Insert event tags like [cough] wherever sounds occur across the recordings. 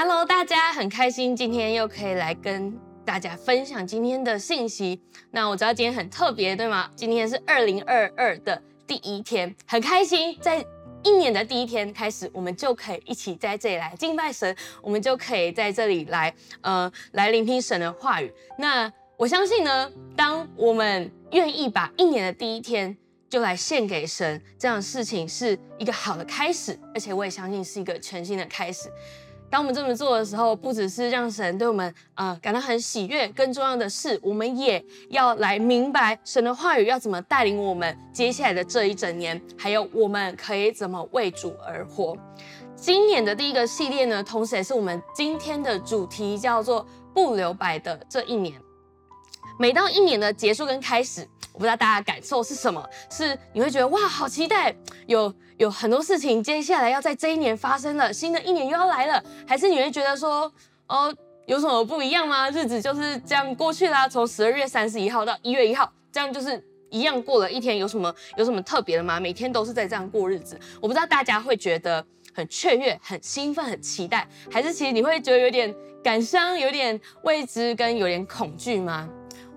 Hello，大家很开心今天又可以来跟大家分享今天的信息。那我知道今天很特别，对吗？今天是二零二二的第一天，很开心，在一年的第一天开始，我们就可以一起在这里来敬拜神，我们就可以在这里来呃来聆听神的话语。那我相信呢，当我们愿意把一年的第一天就来献给神，这样的事情是一个好的开始，而且我也相信是一个全新的开始。当我们这么做的时候，不只是让神对我们呃感到很喜悦，更重要的是，我们也要来明白神的话语要怎么带领我们接下来的这一整年，还有我们可以怎么为主而活。今年的第一个系列呢，同时也是我们今天的主题，叫做“不留白的这一年”。每到一年的结束跟开始，我不知道大家感受是什么？是你会觉得哇，好期待，有有很多事情接下来要在这一年发生了，新的一年又要来了，还是你会觉得说，哦，有什么不一样吗？日子就是这样过去啦，从十二月三十一号到一月一号，这样就是一样过了一天，有什么有什么特别的吗？每天都是在这样过日子，我不知道大家会觉得很雀跃、很兴奋、很期待，还是其实你会觉得有点感伤、有点未知跟有点恐惧吗？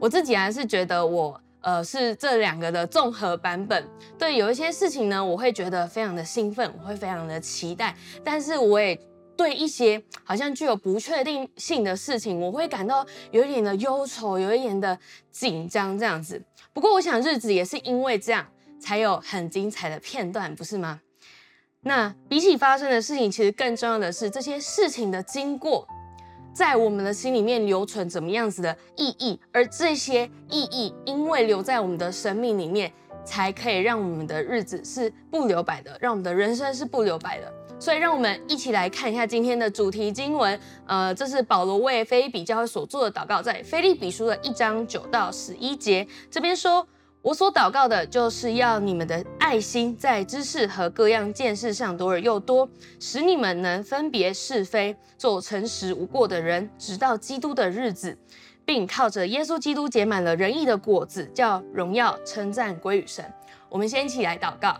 我自己还是觉得我呃是这两个的综合版本。对，有一些事情呢，我会觉得非常的兴奋，我会非常的期待。但是我也对一些好像具有不确定性的事情，我会感到有一点的忧愁，有一点的紧张这样子。不过我想日子也是因为这样，才有很精彩的片段，不是吗？那比起发生的事情，其实更重要的是这些事情的经过。在我们的心里面留存怎么样子的意义，而这些意义因为留在我们的生命里面，才可以让我们的日子是不留白的，让我们的人生是不留白的。所以，让我们一起来看一下今天的主题经文。呃，这是保罗为菲比教会所做的祷告，在腓利比书的一章九到十一节，这边说。我所祷告的，就是要你们的爱心在知识和各样见识上多而又多，使你们能分别是非，做诚实无过的人，直到基督的日子，并靠着耶稣基督结满了仁义的果子，叫荣耀称赞归于神。我们先一起来祷告，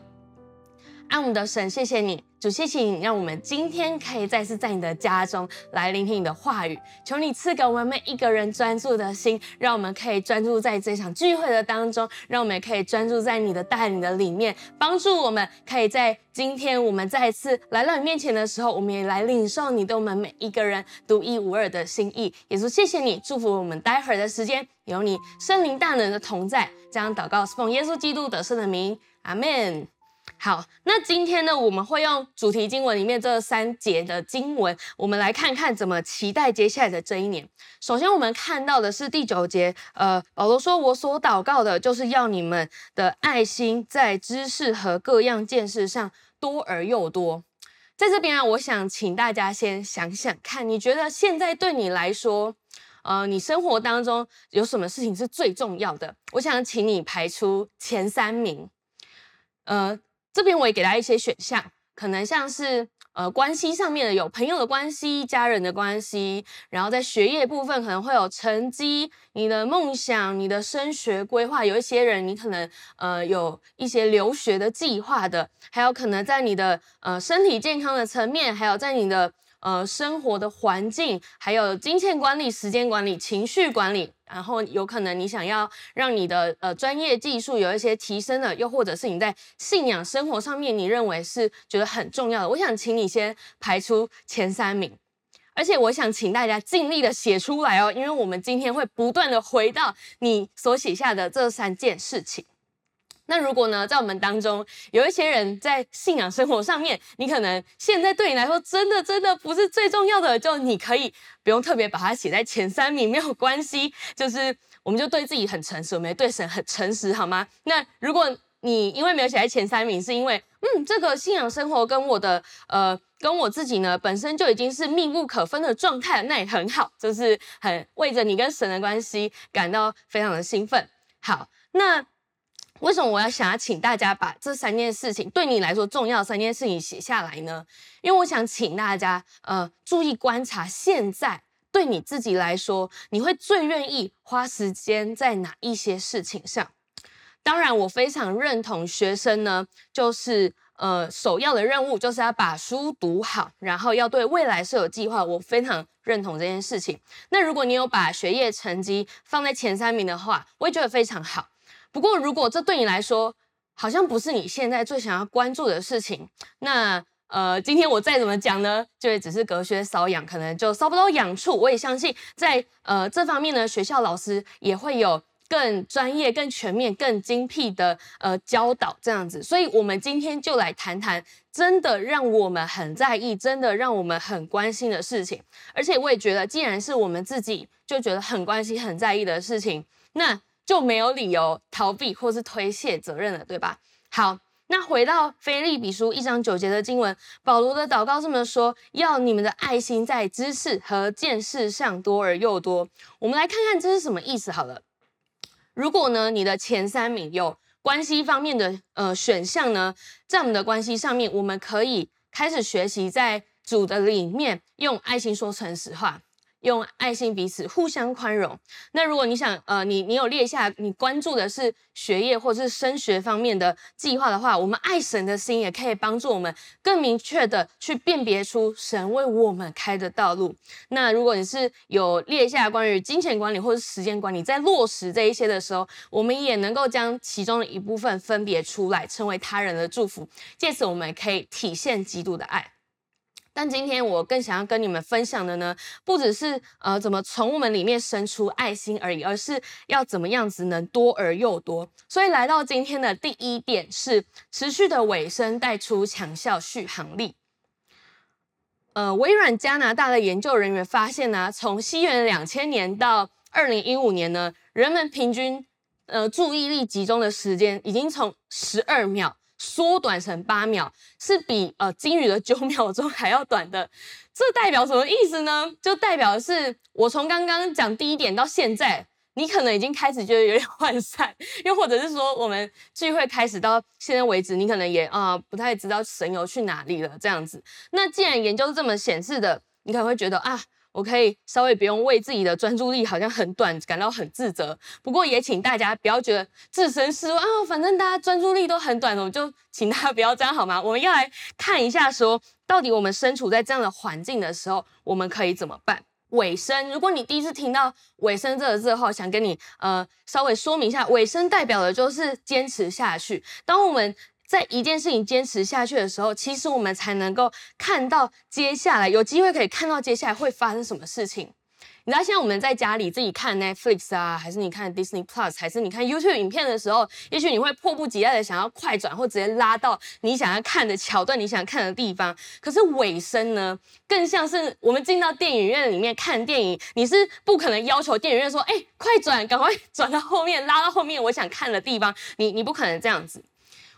爱我们的神，谢谢你。主，谢谢你，让我们今天可以再次在你的家中来聆听你的话语。求你赐给我们每一个人专注的心，让我们可以专注在这场聚会的当中，让我们也可以专注在你的带领的里面，帮助我们可以在今天我们再次来到你面前的时候，我们也来领受你对我们每一个人独一无二的心意。耶稣，谢谢你，祝福我们待会儿的时间有你圣灵大能的同在。这样祷告奉耶稣基督得胜的名，阿门。好，那今天呢，我们会用主题经文里面这三节的经文，我们来看看怎么期待接下来的这一年。首先，我们看到的是第九节，呃，保罗说：“我所祷告的，就是要你们的爱心在知识和各样见识上多而又多。”在这边啊，我想请大家先想想看，你觉得现在对你来说，呃，你生活当中有什么事情是最重要的？我想请你排出前三名，呃。这边我也给大家一些选项，可能像是呃关系上面的，有朋友的关系、家人的关系，然后在学业部分可能会有成绩、你的梦想、你的升学规划，有一些人你可能呃有一些留学的计划的，还有可能在你的呃身体健康的层面，还有在你的。呃，生活的环境，还有金钱管理、时间管理、情绪管理，然后有可能你想要让你的呃专业技术有一些提升的，又或者是你在信仰生活上面，你认为是觉得很重要的，我想请你先排出前三名，而且我想请大家尽力的写出来哦，因为我们今天会不断的回到你所写下的这三件事情。那如果呢，在我们当中有一些人在信仰生活上面，你可能现在对你来说真的真的不是最重要的，就你可以不用特别把它写在前三名，[laughs] 没有关系。就是我们就对自己很诚实，我们对神很诚实，好吗？那如果你因为没有写在前三名，是因为嗯，这个信仰生活跟我的呃跟我自己呢本身就已经是密不可分的状态，那也很好，就是很为着你跟神的关系感到非常的兴奋。好，那。为什么我要想要请大家把这三件事情对你来说重要三件事情写下来呢？因为我想请大家呃注意观察，现在对你自己来说，你会最愿意花时间在哪一些事情上？当然，我非常认同学生呢，就是呃首要的任务就是要把书读好，然后要对未来是有计划。我非常认同这件事情。那如果你有把学业成绩放在前三名的话，我也觉得非常好。不过如果这对你来说好像不是你现在最想要关注的事情，那呃，今天我再怎么讲呢，就也只是隔靴搔痒，可能就搔不到痒处。我也相信在呃这方面呢，学校老师也会有。更专业、更全面、更精辟的呃教导，这样子，所以我们今天就来谈谈真的让我们很在意、真的让我们很关心的事情。而且我也觉得，既然是我们自己就觉得很关心、很在意的事情，那就没有理由逃避或是推卸责任了，对吧？好，那回到腓立比书一章九节的经文，保罗的祷告这么说：要你们的爱心在知识和见识上多而又多。我们来看看这是什么意思好了。如果呢，你的前三名有关系方面的呃选项呢，在我们的关系上面，我们可以开始学习在主的里面用爱心说诚实话。用爱心彼此互相宽容。那如果你想，呃，你你有列下你关注的是学业或者是升学方面的计划的话，我们爱神的心也可以帮助我们更明确的去辨别出神为我们开的道路。那如果你是有列下关于金钱管理或者时间管理，在落实这一些的时候，我们也能够将其中的一部分分别出来，成为他人的祝福。借此，我们可以体现基督的爱。但今天我更想要跟你们分享的呢，不只是呃怎么从我们里面生出爱心而已，而是要怎么样子能多而又多。所以来到今天的第一点是持续的尾声带出强效续航力。呃，微软加拿大的研究人员发现呢、从西元两千年到二零一五年呢，人们平均呃注意力集中的时间已经从十二秒。缩短成八秒，是比呃金鱼的九 [laughs] 秒钟还要短的。这代表什么意思呢？就代表的是我从刚刚讲第一点到现在，你可能已经开始觉得有点 [laughs] 涣散，又或者是说我们聚会开始到现在为止，你可能也啊、不太知道神游去哪里了这样子。那既然研究是这么显示的，你可能会觉得啊。我可以稍微不用为自己的专注力好像很短感到很自责，不过也请大家不要觉得置身事外啊，反正大家专注力都很短，我就请大家不要这样好吗？我们要来看一下说，到底我们身处在这样的环境的时候，我们可以怎么办？尾声，如果你第一次听到尾声这个字的话，想跟你呃稍微说明一下，尾声代表的就是坚持下去。当我们在一件事情坚持下去的时候，其实我们才能够看到接下来有机会可以看到接下来会发生什么事情。你知道，现在我们在家里自己看 Netflix 啊，还是你看 Disney Plus，还是你看 YouTube 影片的时候，也许你会迫不及待的想要快转或直接拉到你想要看的桥段，你想看的地方。可是尾声呢，更像是我们进到电影院里面看电影，你是不可能要求电影院说，哎、快转，赶快转到后面，拉到后面我想看的地方，你你不可能这样子。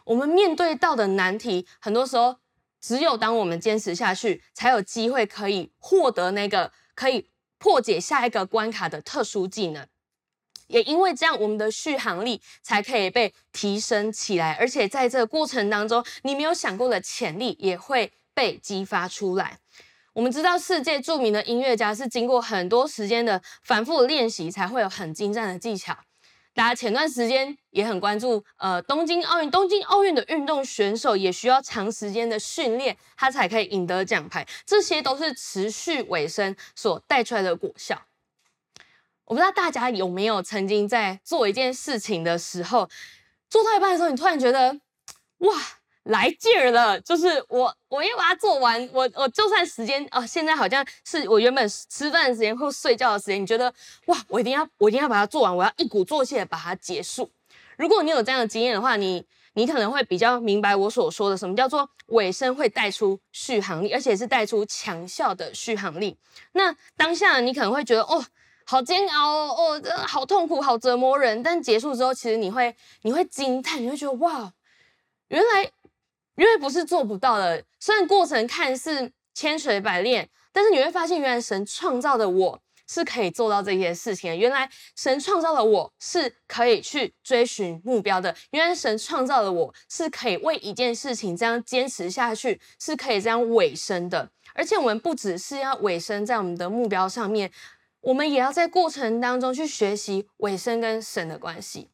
我们面对到的难题，很多时候只有当我们坚持下去，才有机会可以获得那个可以破解下一个关卡的特殊技能。也因为这样，我们的续航力才可以被提升起来，而且在这个过程当中，你没有想过的潜力也会被激发出来。我们知道，世界著名的音乐家是经过很多时间的反复练习，才会有很精湛的技巧。大家前段时间也很关注，呃，东京奥运，东京奥运的运动选手也需要长时间的训练，他才可以赢得奖牌。这些都是持续尾声所带出来的果效。我不知道大家有没有曾经在做一件事情的时候，做到一半的时候，你突然觉得，哇！来劲儿了，就是我，我要把它做完。我，我就算时间啊，现在好像是我原本吃饭的时间或睡觉的时间，你觉得哇，我一定要，我一定要把它做完，我要一鼓作气把它结束。如果你有这样的经验的话，你，你可能会比较明白我所说的什么叫做尾声会带出续航力，而且是带出强效的续航力。那当下你可能会觉得哦，好煎熬哦，哦，真的好痛苦，好折磨人。但结束之后，其实你会，你会惊叹，你会觉得哇，原来。因为不是做不到的，虽然过程看似千锤百炼，但是你会发现，原来神创造的我是可以做到这些事情。原来神创造的我是可以去追寻目标的。原来神创造的我是可以为一件事情这样坚持下去，是可以这样尾声的。而且我们不只是要尾声在我们的目标上面，我们也要在过程当中去学习尾声跟神的关系。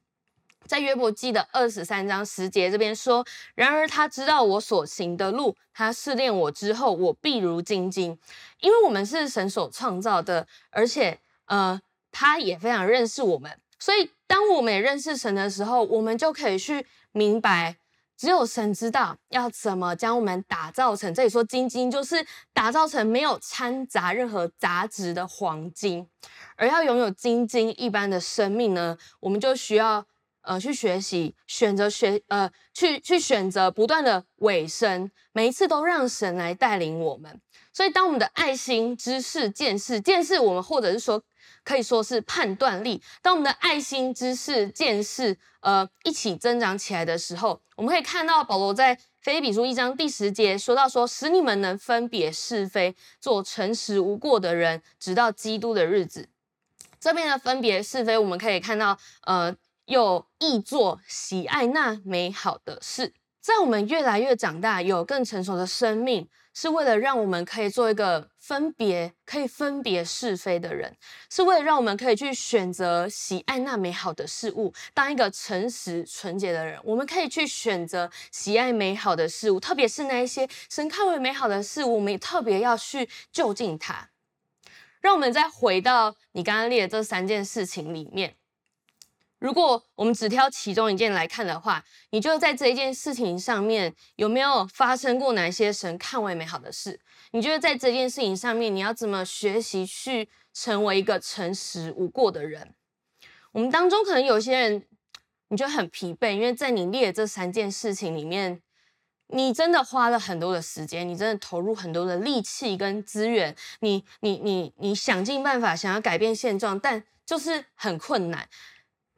在约伯记的二十三章十节这边说：“然而他知道我所行的路，他试炼我之后，我必如精金。因为我们是神所创造的，而且呃，他也非常认识我们。所以，当我们也认识神的时候，我们就可以去明白，只有神知道要怎么将我们打造成。这里说精金，就是打造成没有掺杂任何杂质的黄金。而要拥有精金一般的生命呢，我们就需要。”呃，去学习，选择学，呃，去去选择，不断的委身，每一次都让神来带领我们。所以，当我们的爱心、知识、见识、见识，我们或者是说，可以说是判断力，当我们的爱心、知识、见识，呃，一起增长起来的时候，我们可以看到保罗在腓立比书一章第十节说到说，使你们能分别是非，做诚实无过的人，直到基督的日子。这边的分别是非，我们可以看到，呃。又意做喜爱那美好的事，在我们越来越长大，有更成熟的生命，是为了让我们可以做一个分别、可以分别是非的人，是为了让我们可以去选择喜爱那美好的事物，当一个诚实纯洁的人。我们可以去选择喜爱美好的事物，特别是那一些神看为美好的事物，我们也特别要去就近它。让我们再回到你刚刚列的这三件事情里面。如果我们只挑其中一件来看的话，你就在这一件事情上面有没有发生过哪些神看为美好的事？你觉得在这件事情上面，你要怎么学习去成为一个诚实无过的人？我们当中可能有些人，你觉得很疲惫，因为在你列这三件事情里面，你真的花了很多的时间，你真的投入很多的力气跟资源，你你你你想尽办法想要改变现状，但就是很困难。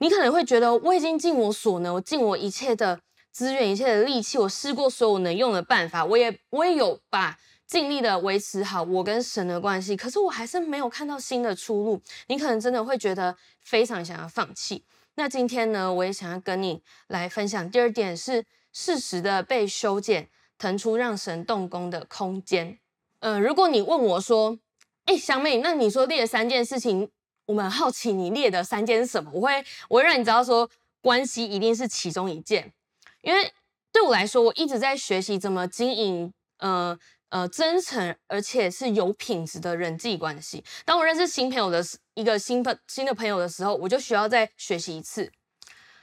你可能会觉得我已经尽我所能，我尽我一切的资源、一切的力气，我试过所有能用的办法，我也我也有把尽力的维持好我跟神的关系，可是我还是没有看到新的出路。你可能真的会觉得非常想要放弃。那今天呢，我也想要跟你来分享第二点是适时的被修剪，腾出让神动工的空间。呃，如果你问我说，哎，香妹，那你说列三件事情。我们好奇你列的三件是什么？我会，我会让你知道说，关系一定是其中一件，因为对我来说，我一直在学习怎么经营，呃呃，真诚而且是有品质的人际关系。当我认识新朋友的时一个新朋新的朋友的时候，我就需要再学习一次。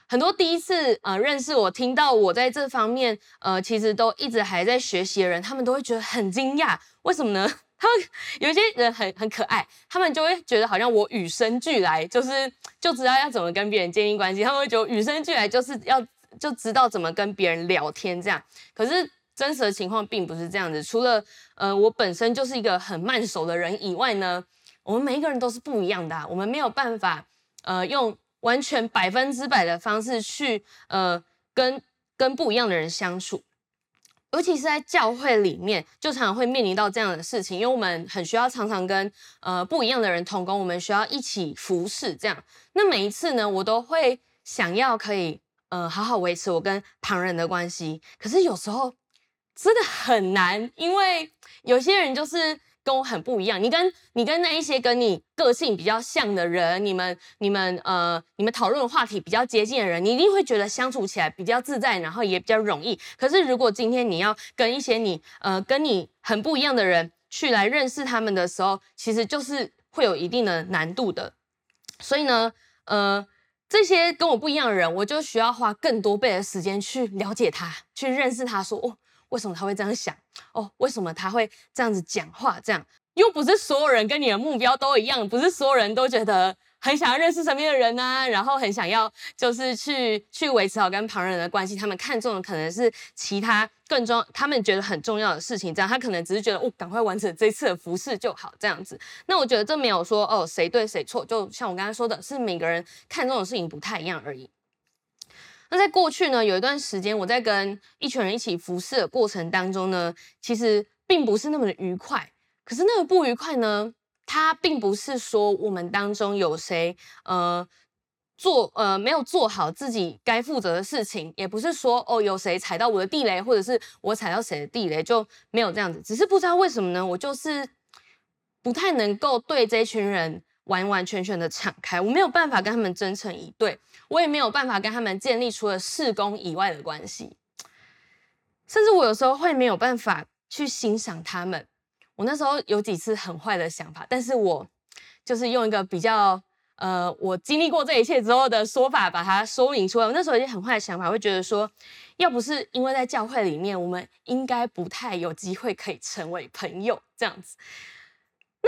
很多第一次呃认识我，听到我在这方面呃其实都一直还在学习的人，他们都会觉得很惊讶，为什么呢？他们有些人很很可爱，他们就会觉得好像我与生俱来就是就知道要怎么跟别人建立关系，他们会觉得与生俱来就是要就知道怎么跟别人聊天这样。可是真实的情况并不是这样子，除了呃我本身就是一个很慢熟的人以外呢，我们每一个人都是不一样的啊，我们没有办法呃用完全百分之百的方式去呃跟跟不一样的人相处。尤其是在教会里面，就常常会面临到这样的事情，因为我们很需要常常跟呃不一样的人同工，我们需要一起服侍这样。那每一次呢，我都会想要可以呃好好维持我跟旁人的关系，可是有时候真的很难，因为有些人就是。跟我很不一样，你跟你跟那一些跟你个性比较像的人，你们你们呃你们讨论的话题比较接近的人，你一定会觉得相处起来比较自在，然后也比较容易。可是如果今天你要跟一些你呃跟你很不一样的人去来认识他们的时候，其实就是会有一定的难度的。所以呢，呃，这些跟我不一样的人，我就需要花更多倍的时间去了解他，去认识他说，说哦。为什么他会这样想？[tsk] 哦，为什么他会这样子讲话？这样又不是所有人跟你的目标都一样，不是所有人都觉得很想要认识身边的人呐、然后很想要就是去去维持好跟旁人的关系。他们看重的可能是其他更重，他们觉得很重要的事情。这样他可能只是觉得哦，赶快完成这次的服事就好这样子。那我觉得这没有说哦谁对谁错，就像我刚才说的是每个人看重的事情不太一样而已。那在过去呢，有一段时间我在跟一群人一起服侍的过程当中呢，其实并不是那么的愉快。可是那个不愉快呢，它并不是说我们当中有谁呃做呃没有做好自己该负责的事情，也不是说哦有谁踩到我的地雷，或者是我踩到谁的地雷就没有这样子。只是不知道为什么呢，我就是不太能够对这群人完完全全的敞开，我没有办法跟他们真诚以对，我也没有办法跟他们建立除了事工以外的关系，甚至我有时候会没有办法去欣赏他们。我那时候有几次很坏的想法，但是我就是用一个比较呃，我经历过这一切之后的说法把它说明出来。我那时候有些很坏的想法，会觉得说，要不是因为在教会里面，我们应该不太有机会可以成为朋友这样子。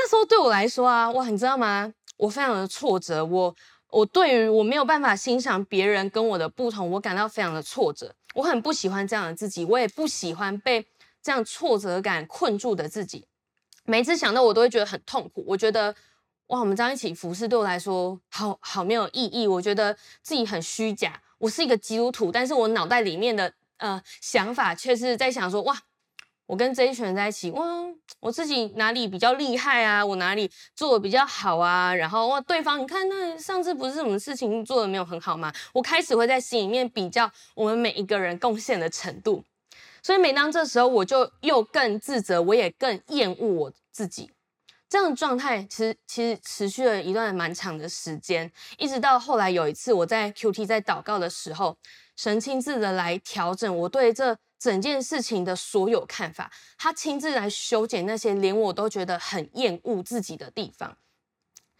那时候对我来说啊，哇，你知道吗？我非常的挫折，我我对于我没有办法欣赏别人跟我的不同，我感到非常的挫折。我很不喜欢这样的自己，我也不喜欢被这样挫折感困住的自己。每次想到我都会觉得很痛苦。我觉得哇，我们这样一起服侍对我来说好好没有意义。我觉得自己很虚假。我是一个基督徒，但是我脑袋里面的呃想法却是在想说哇。我跟这一群人在一起，哇，我自己哪里比较厉害啊？我哪里做的比较好啊？然后哇，对方你看，那上次不是什么事情做的没有很好吗？我开始会在心里面比较我们每一个人贡献的程度，所以每当这时候，我就又更自责，我也更厌恶我自己。这样的状态其实其实持续了一段蛮长的时间，一直到后来有一次我在 QT 在祷告的时候，神亲自的来调整我对这。整件事情的所有看法，他亲自来修剪那些连我都觉得很厌恶自己的地方。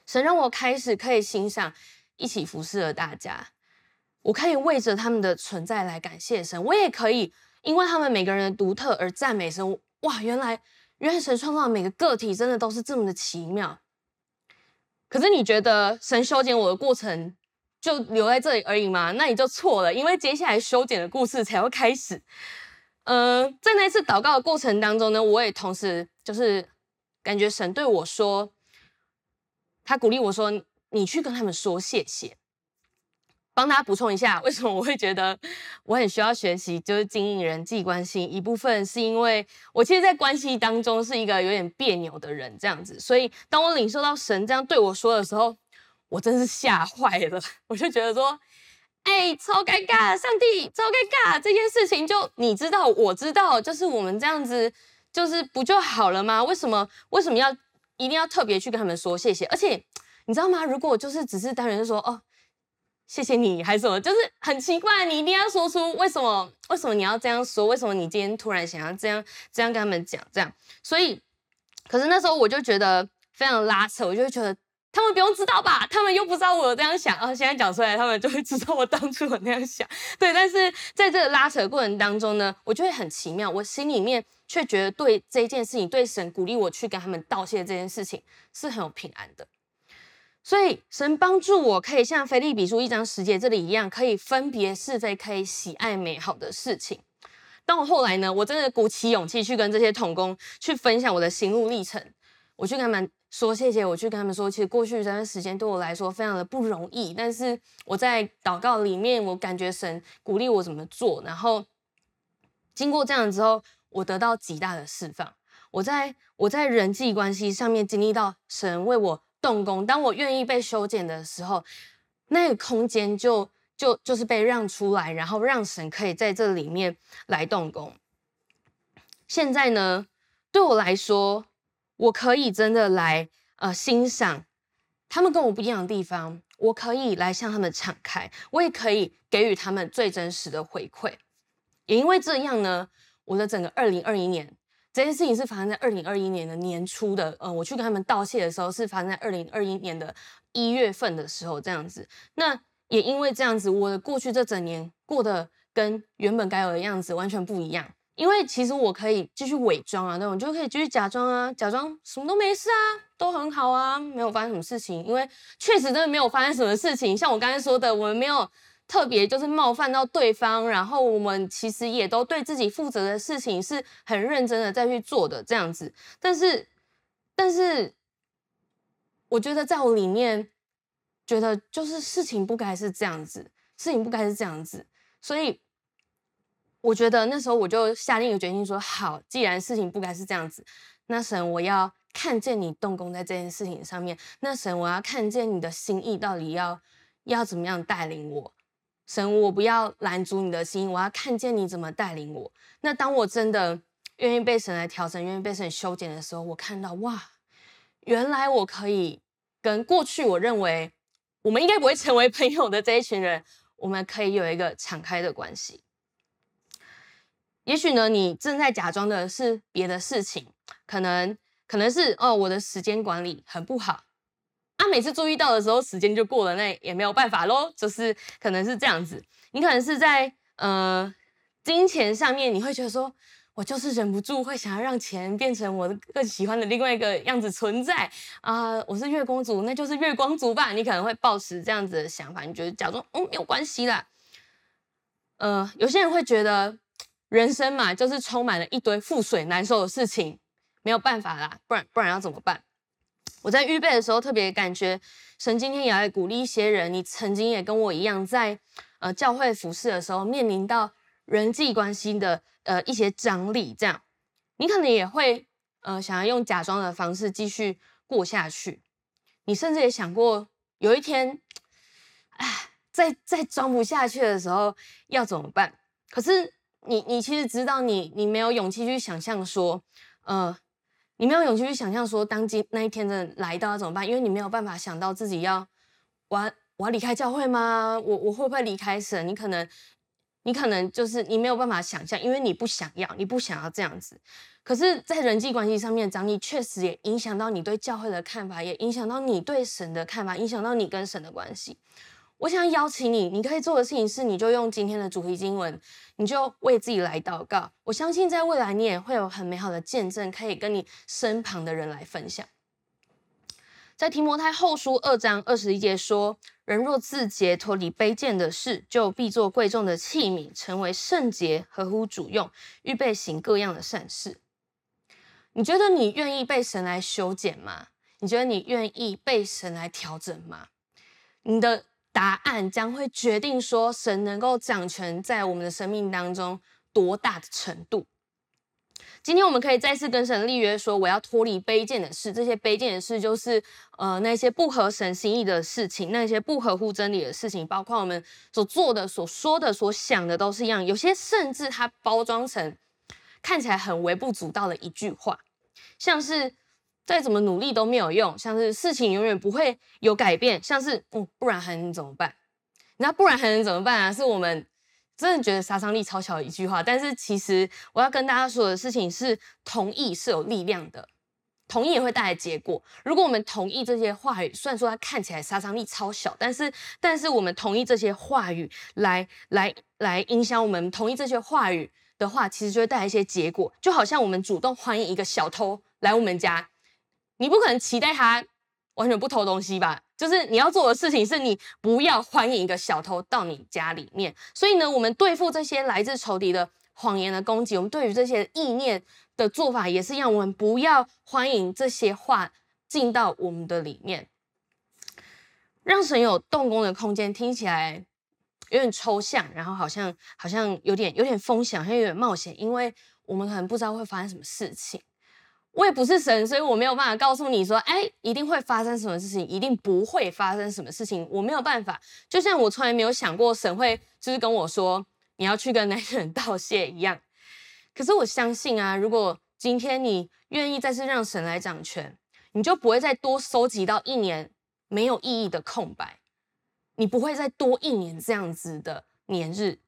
神让我开始可以欣赏一起服侍的大家，我可以为着他们的存在来感谢神，我也可以因为他们每个人的独特而赞美神。哇，原来原来神创造的每个个体真的都是这么的奇妙。可是你觉得神修剪我的过程就留在这里而已吗？那你就错了，因为接下来修剪的故事才要开始。呃，在那一次祷告的过程当中呢，我也同时就是感觉神对我说，他鼓励我说：“你去跟他们说谢谢。”帮大家补充一下，为什么我会觉得我很需要学习，就是经营人际关系。一部分是因为我其实，在关系当中是一个有点别扭的人，这样子。所以，当我领受到神这样对我说的时候，我真是吓坏了。[laughs] 我就觉得说。哎、超尴尬！上帝，超尴尬！这件事情就你知道，我知道，就是我们这样子，就是不就好了吗？为什么为什么要一定要特别去跟他们说谢谢？而且你知道吗？如果就是只是单纯说哦，谢谢你，还是什么，就是很奇怪，你一定要说出为什么？为什么你要这样说？为什么你今天突然想要这样这样跟他们讲？这样，所以，可是那时候我就觉得非常拉扯，我就觉得。他们不用知道吧？他们又不知道我有这样想啊！现在讲出来，他们就会知道我当初有那样想。[laughs] 对，但是在这个拉扯过程当中呢，我就会很奇妙，我心里面却觉得对这件事情，对神鼓励我去跟他们道谢这件事情是很有平安的。所以神帮助我可以像腓立比书一章十节这里一样，可以分别是非，可以喜爱美好的事情。当我后来呢，我真的鼓起勇气去跟这些童工去分享我的心路历程，我去跟他们。说谢谢，我去跟他们说，其实过去这段时间对我来说非常的不容易，但是我在祷告里面，我感觉神鼓励我怎么做，然后经过这样之后，我得到极大的释放。我在我在人际关系上面经历到神为我动工，当我愿意被修剪的时候，那个空间就就就是被让出来，然后让神可以在这里面来动工。现在呢，对我来说。我可以真的来呃欣赏他们跟我不一样的地方，我可以来向他们敞开，我也可以给予他们最真实的回馈。也因为这样呢，我的整个二零二一年这件事情是发生在二零二一年的年初的，呃，我去跟他们道谢的时候是发生在二零二一年的一月份的时候这样子。那也因为这样子，我的过去这整年过得跟原本该有的样子完全不一样。因为其实我可以继续伪装啊，那种就可以继续假装啊，假装什么都没事啊，都很好啊，没有发生什么事情。因为确实真的没有发生什么事情，像我刚才说的，我们没有特别就是冒犯到对方，然后我们其实也都对自己负责的事情是很认真的在去做的这样子。但是，但是我觉得在我里面觉得就是事情不该是这样子，事情不该是这样子，所以。我觉得那时候我就下定一个决心说，好，既然事情不该是这样子，那神我要看见你动工在这件事情上面，那神我要看见你的心意到底要要怎么样带领我，神我不要拦阻你的心，我要看见你怎么带领我。那当我真的愿意被神来调整，愿意被神修剪的时候，我看到哇，原来我可以跟过去我认为我们应该不会成为朋友的这一群人，我们可以有一个敞开的关系。也许呢，你正在假装的是别的事情，可能可能是哦，我的时间管理很不好啊，每次注意到的时候，时间就过了，那也没有办法喽，就是可能是这样子。你可能是在呃金钱上面，你会觉得说，我就是忍不住会想要让钱变成我更喜欢的另外一个样子存在啊、我是月光族，那就是月光族吧。你可能会抱持这样子的想法，你觉得假装哦没有关系啦。呃，有些人会觉得。人生嘛，就是充满了一堆覆水难收的事情，没有办法啦，不然不然要怎么办？我在预备的时候特别感觉，神今天也来鼓励一些人，你曾经也跟我一样在，呃教会服侍的时候，面临到人际关系的呃一些张力，这样，你可能也会呃想要用假装的方式继续过下去，你甚至也想过有一天，哎，再再装不下去的时候要怎么办？可是。你你其实知道你，你你没有勇气去想象说，呃，你没有勇气去想象说，当今那一天的来到要怎么办？因为你没有办法想到自己要，我要我要离开教会吗？我我会不会离开神？你可能，你可能就是你没有办法想象，因为你不想要，你不想要这样子。可是，在人际关系上面，长，你确实也影响到你对教会的看法，也影响到你对神的看法，影响到你跟神的关系。我想邀请你，你可以做的事情是，你就用今天的主题经文，你就为自己来祷告。我相信在未来你也会有很美好的见证，可以跟你身旁的人来分享。在提摩太后书二章二十一节说：“人若自洁，脱离卑贱的事，就必做贵重的器皿，成为圣洁，合乎主用，预备行各样的善事。”你觉得你愿意被神来修剪吗？你觉得你愿意被神来调整吗？你的。答案将会决定说，神能够掌权在我们的生命当中多大的程度。今天我们可以再次跟神立约说，我要脱离卑贱的事。这些卑贱的事，就是呃那些不合神心意的事情，那些不合乎真理的事情，包括我们所做的、所说的、所想的，都是一样。有些甚至它包装成看起来很微不足道的一句话，像是。再怎么努力都没有用，像是事情永远不会有改变，像是嗯，不然还能怎么办？那不然还能怎么办啊？是我们真的觉得杀伤力超小的一句话，但是其实我要跟大家说的事情是，同意是有力量的，同意也会带来结果。如果我们同意这些话语，虽然说它看起来杀伤力超小，但是但是我们同意这些话语来来来影响我们，同意这些话语的话，其实就会带来一些结果，就好像我们主动欢迎一个小偷来我们家。你不可能期待他完全不偷东西吧？就是你要做的事情是你不要欢迎一个小偷到你家里面。所以呢，我们对付这些来自仇敌的谎言的攻击，我们对于这些意念的做法也是一样。我们不要欢迎这些话进到我们的里面，让神有动工的空间。听起来有点抽象，然后好像好像有点有点风险，好像有点冒险，因为我们可能不知道会发生什么事情。我也不是神，所以我没有办法告诉你说，哎，一定会发生什么事情，一定不会发生什么事情。我没有办法，就像我从来没有想过神会就是跟我说你要去跟那个人道谢一样。可是我相信啊，如果今天你愿意再次让神来掌权，你就不会再多收集到一年没有意义的空白，你不会再多一年这样子的年日，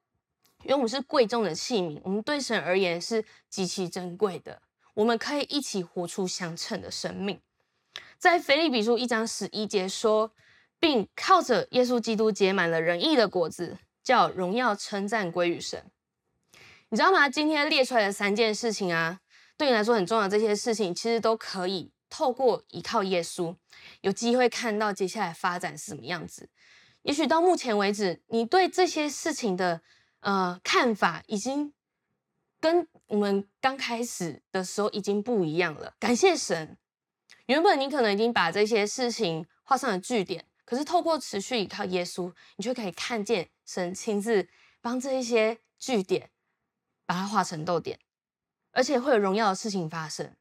因为我们是贵重的器皿，我们对神而言是极其珍贵的。我们可以一起活出相称的生命，在腓立比书一章十一节说，并靠着耶稣基督结满了仁义的果子，叫荣耀称赞归于神。你知道吗？今天列出来的三件事情啊，对你来说很重要这些事情，其实都可以透过依靠耶稣，有机会看到接下来发展是什么样子。也许到目前为止，你对这些事情的呃看法已经。跟我们刚开始的时候已经不一样了。感谢神，原本你可能已经把这些事情画上了句点，可是透过持续依靠耶稣，你就可以看见神亲自帮这一些句点把它画成逗点，而且会有荣耀的事情发生。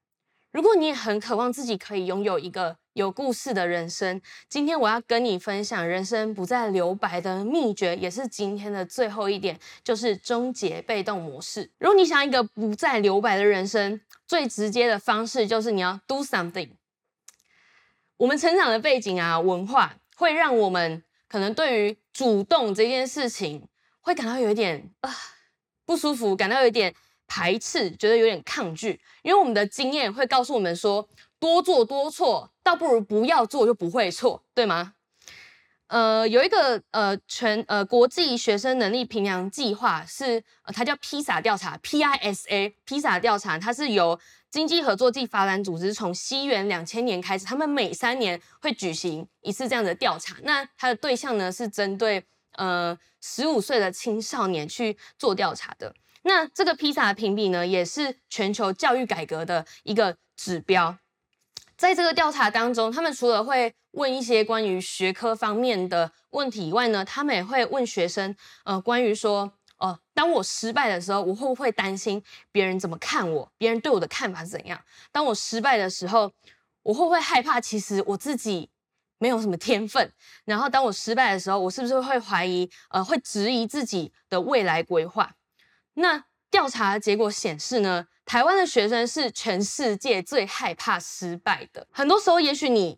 如果你也很渴望自己可以拥有一个有故事的人生，今天我要跟你分享人生不再留白的秘诀，也是今天的最后一点，就是终结被动模式。如果你想要一个不再留白的人生，最直接的方式就是你要 do something。我们成长的背景啊，文化会让我们可能对于主动这件事情会感到有一点啊、不舒服，感到有一点排斥，觉得有点抗拒，因为我们的经验会告诉我们说，多做多错，倒不如不要做就不会错，对吗？呃，有一个呃全呃国际学生能力评量计划是，呃，它叫披萨调查 （PISA）。披萨调查它是由经济合作暨发展组织从西元两千年开始，他们每三年会举行一次这样的调查。那它的对象呢是针对呃十五岁的青少年去做调查的。那这个披萨评比呢，也是全球教育改革的一个指标。在这个调查当中，他们除了会问一些关于学科方面的问题以外呢，他们也会问学生，呃，关于说，哦、呃，当我失败的时候，我会不会担心别人怎么看我？别人对我的看法是怎样？当我失败的时候，我会不会害怕？其实我自己没有什么天分。然后，当我失败的时候，我是不是会怀疑？呃，会质疑自己的未来规划？那调查结果显示呢，台湾的学生是全世界最害怕失败的。很多时候，也许你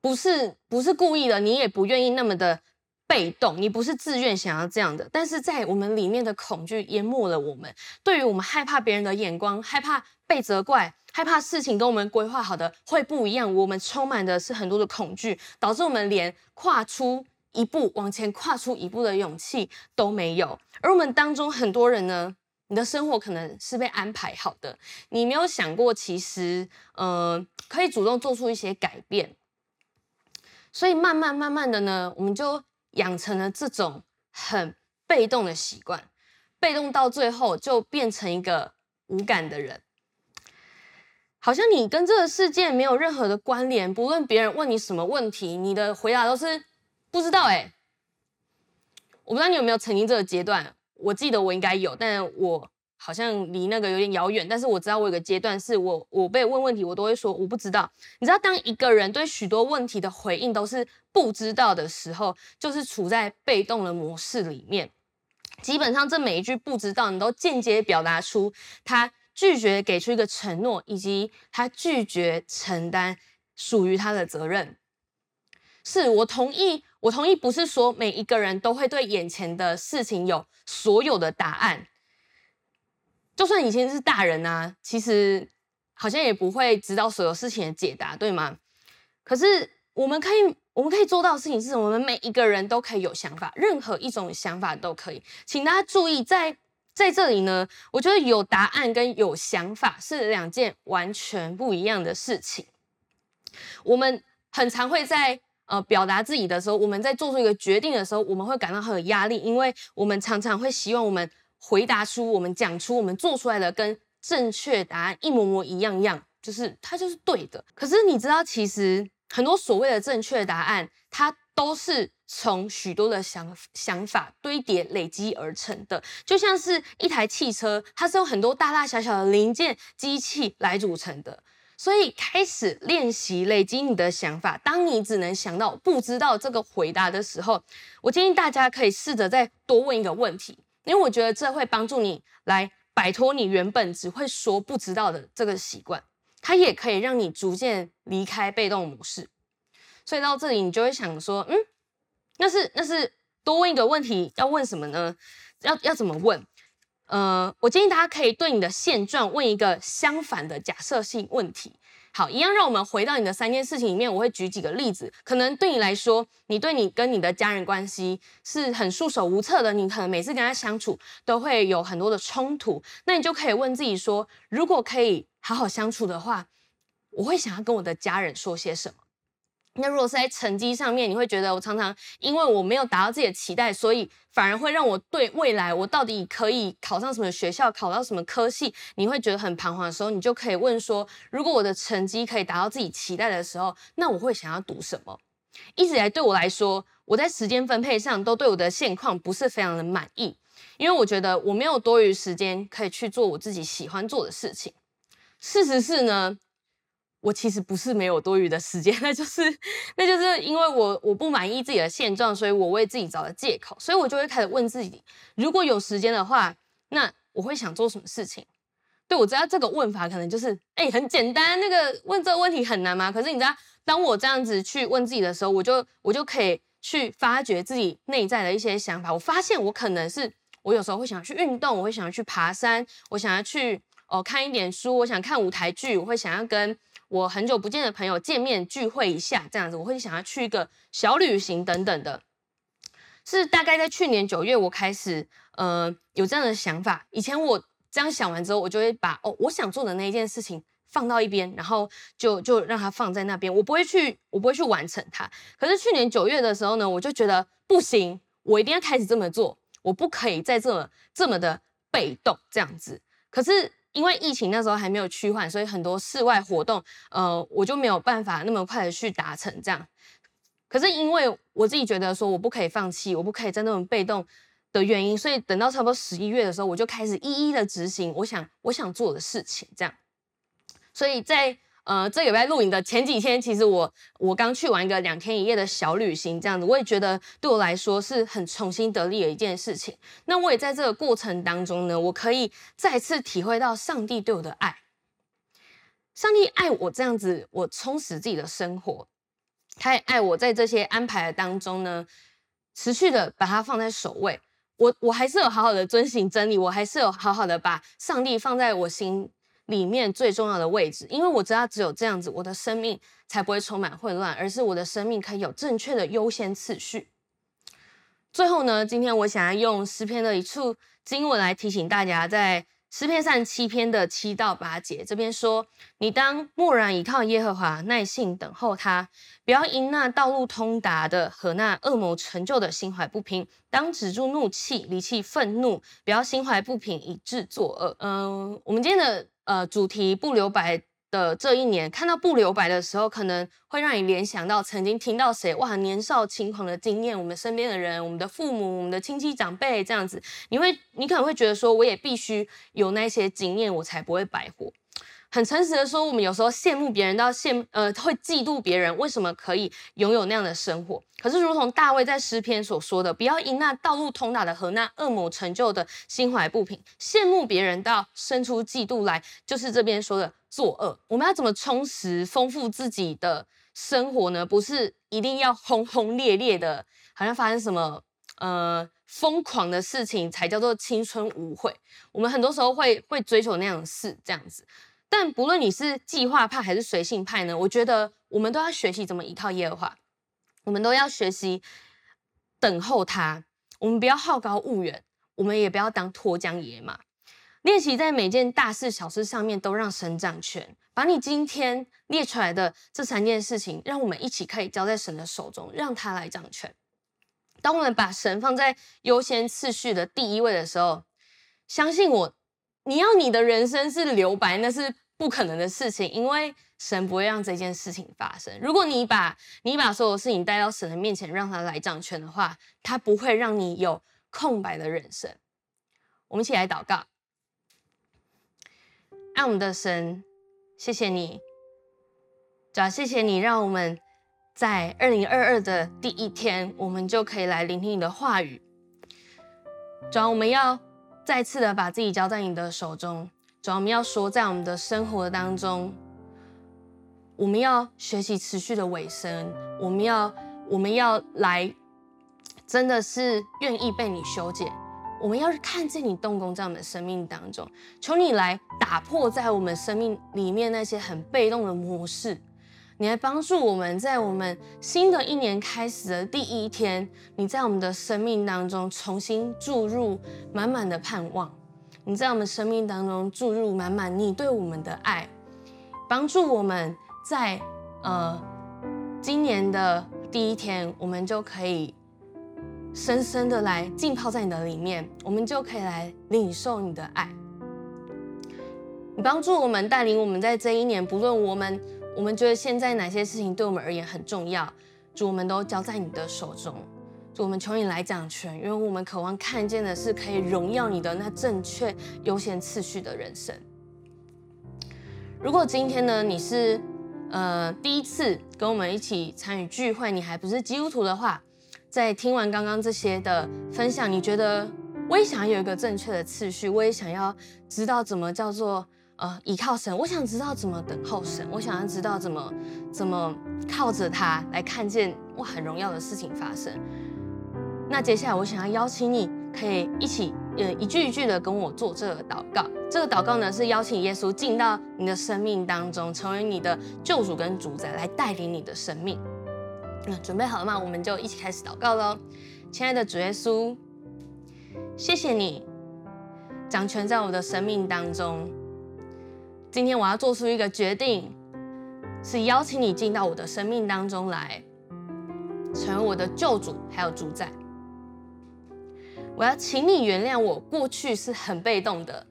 不是不是故意的，你也不愿意那么的被动，你不是自愿想要这样的。但是在我们里面的恐惧淹没了我们，对于我们害怕别人的眼光，害怕被责怪，害怕事情跟我们规划好的会不一样，我们充满的是很多的恐惧，导致我们连跨出一步往前跨出一步的勇气都没有。而我们当中很多人呢，你的生活可能是被安排好的，你没有想过，其实，呃，可以主动做出一些改变。所以慢慢慢慢的呢，我们就养成了这种很被动的习惯，被动到最后就变成一个无感的人，好像你跟这个世界没有任何的关联。不论别人问你什么问题，你的回答都是不知道。哎，我不知道你有没有曾经这个阶段。我记得我应该有，但我好像离那个有点遥远。但是我知道我有个阶段是我我被问问题，我都会说我不知道。你知道，当一个人对许多问题的回应都是不知道的时候，就是处在被动的模式里面。基本上，这每一句不知道，你都间接表达出他拒绝给出一个承诺，以及他拒绝承担属于他的责任。是我同意。我同意，不是说每一个人都会对眼前的事情有所有的答案。就算以前是大人啊，其实好像也不会知道所有事情的解答，对吗？可是我们可以，我们可以做到的事情是，我们每一个人都可以有想法，任何一种想法都可以。请大家注意，在在这里呢，我觉得有答案跟有想法是两件完全不一样的事情。我们很常会在。呃，表达自己的时候，我们在做出一个决定的时候，我们会感到很有压力，因为我们常常会希望我们回答出、我们讲出、我们做出来的跟正确答案一模模一样样，就是它就是对的。可是你知道，其实很多所谓的正确答案，它都是从许多的想想法堆叠累积而成的，就像是一台汽车，它是由很多大大小小的零件、机器来组成的。所以开始练习累积你的想法。当你只能想到不知道这个回答的时候，我建议大家可以试着再多问一个问题，因为我觉得这会帮助你来摆脱你原本只会说不知道的这个习惯。它也可以让你逐渐离开被动模式。所以到这里，你就会想说，嗯，那是那是多问一个问题，要问什么呢？要要怎么问？呃，我建议大家可以对你的现状问一个相反的假设性问题。好，一样让我们回到你的三件事情里面，我会举几个例子。可能对你来说，你对你跟你的家人关系是很束手无策的，你可能每次跟他相处都会有很多的冲突。那你就可以问自己说，如果可以好好相处的话，我会想要跟我的家人说些什么？那如果是在成绩上面，你会觉得我常常因为我没有达到自己的期待，所以反而会让我对未来我到底可以考上什么学校，考到什么科系，你会觉得很彷徨的时候，你就可以问说：如果我的成绩可以达到自己期待的时候，那我会想要读什么？一直以来对我来说，我在时间分配上都对我的现况不是非常的满意，因为我觉得我没有多余时间可以去做我自己喜欢做的事情。事实是呢。我其实不是没有多余的时间，[laughs] 那就是，那就是因为我我不满意自己的现状，所以我为自己找了借口，所以我就会开始问自己，如果有时间的话，那我会想做什么事情？对，我知道这个问法可能就是，哎，很简单，那个问这个问题很难吗？可是你知道，当我这样子去问自己的时候，我就我就可以去发掘自己内在的一些想法。我发现我可能是我有时候会想去运动，我会想要去爬山，我想要去哦看一点书，我想看舞台剧，我会想要跟我很久不见的朋友见面聚会一下，这样子，我会想要去一个小旅行等等的。是大概在去年九月，我开始呃有这样的想法。以前我这样想完之后，我就会把哦我想做的那一件事情放到一边，然后就就让它放在那边，我不会去我不会去完成它。可是去年九月的时候呢，我就觉得不行，我一定要开始这么做，我不可以再这么这么的被动这样子。可是因为疫情那时候还没有趋缓，所以很多室外活动呃我就没有办法那么快的去达成这样。可是因为我自己觉得说我不可以放弃，我不可以再那么被动的原因，所以等到差不多十一月的时候，我就开始一一的执行我想我想做的事情，这样。所以在呃这个礼拜录影的前几天，其实我我刚去完一个两天一夜的小旅行，这样子，我也觉得对我来说是很重新得力的一件事情。那我也在这个过程当中呢，我可以再次体会到上帝对我的爱，上帝爱我这样子，我充实自己的生活。他也爱我，在这些安排当中呢，持续的把它放在首位。我我还是有好好的遵行真理，我还是有好好的把上帝放在我心里面最重要的位置。因为我知道只有这样子，我的生命才不会充满混乱，而是我的生命可以有正确的优先次序。最后呢，今天我想要用诗篇的一处经文来提醒大家，在。诗篇三十七篇的七到八节，这边说：你当默然倚靠耶和华，耐心等候他，不要因那道路通达的和那恶谋成就的心怀不平。当止住怒气，离弃愤怒，不要心怀不平，以致作恶。嗯、我们今天的呃主题不留白。的这一年，看到不留白的时候，可能会让你联想到曾经听到谁哇年少轻狂的经验，我们身边的人，我们的父母，我们的亲戚长辈这样子，你会你可能会觉得说，我也必须有那些经验，我才不会白活。很诚实的说，我们有时候羡慕别人到羡呃会嫉妒别人为什么可以拥有那样的生活。可是如同大卫在诗篇所说的，不要因那道路通达的和那恶魔成就的心怀不平，羡慕别人到生出嫉妒来，就是这边说的作恶。我们要怎么充实丰富自己的生活呢？不是一定要轰轰烈烈的，好像发生什么呃疯狂的事情才叫做青春无悔。我们很多时候会会追求那样的事，这样子。但不论你是计划派还是随性派呢，我觉得我们都要学习怎么依靠耶和华，我们都要学习等候他。我们不要好高骛远，我们也不要当脱缰野马。练习在每件大事小事上面都让神掌权，把你今天列出来的这三件事情，让我们一起可以交在神的手中，让他来掌权。当我们把神放在优先次序的第一位的时候，相信我。你要你的人生是留白，那是不可能的事情，因为神不会让这件事情发生。如果你把你把所有事情带到神的面前，让他来掌权的话，他不会让你有空白的人生。我们一起来祷告，爱我们的神，谢谢你，主要谢谢你，让我们在二零二二的第一天，我们就可以来聆听你的话语。主要我们要。再次的把自己交在你的手中，主要我们要说，在我们的生活当中，我们要学习持续的委身，我们要我们要来，真的是愿意被你修剪，我们要看见你动工在我们生命当中，求你来打破在我们生命里面那些很被动的模式。你来帮助我们，在我们新的一年开始的第一天，你在我们的生命当中重新注入满满的盼望。你在我们生命当中注入满满你对我们的爱，帮助我们在呃今年的第一天，我们就可以深深的来浸泡在你的里面，我们就可以来领受你的爱。你帮助我们，带领我们在这一年，不论我们。我们觉得现在哪些事情对我们而言很重要，主，我们都交在你的手中。主，我们求你来掌权，因为我们渴望看见的是可以荣耀你的那正确优先次序的人生。如果今天呢，你是呃第一次跟我们一起参与聚会，你还不是基督徒的话，在听完刚刚这些的分享，你觉得我也想要有一个正确的次序，我也想要知道怎么叫做。呃依靠神，我想知道怎么等候神，我想要知道怎么怎么靠着他来看见哇很荣耀的事情发生。那接下来我想要邀请你，可以一起呃一句一句的跟我做这个祷告。这个祷告呢是邀请耶稣进到你的生命当中，成为你的救主跟主宰，来带领你的生命。那准备好了吗？我们就一起开始祷告喽。亲爱的主耶稣，谢谢你掌权在我的生命当中。今天我要做出一个决定，是邀请你进到我的生命当中来，成为我的救主还有主宰。我要请你原谅我过去是很被动的，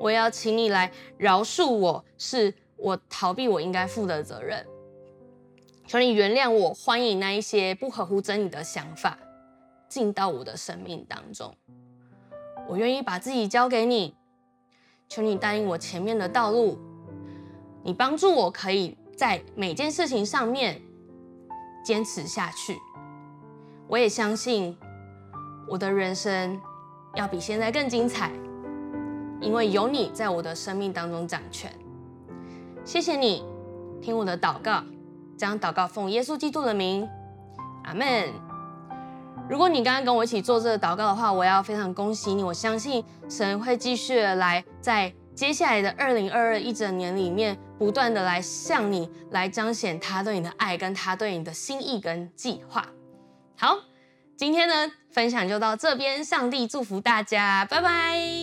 我要请你来饶恕我，是我逃避我应该负的责任。求你原谅我，欢迎那一些不合乎真理的想法进到我的生命当中。我愿意把自己交给你。求你带领我前面的道路，你帮助我可以在每件事情上面坚持下去。我也相信我的人生要比现在更精彩，因为有你在我的生命当中掌权。谢谢你听我的祷告，将祷告奉耶稣基督的名，阿门。如果你刚刚跟我一起做这个祷告的话，我要非常恭喜你。我相信神会继续的来在接下来的二零二二一整年里面，不断的来向你来彰显他对你的爱，跟他对你的心意跟计划。好，今天呢分享就到这边，上帝祝福大家，拜拜。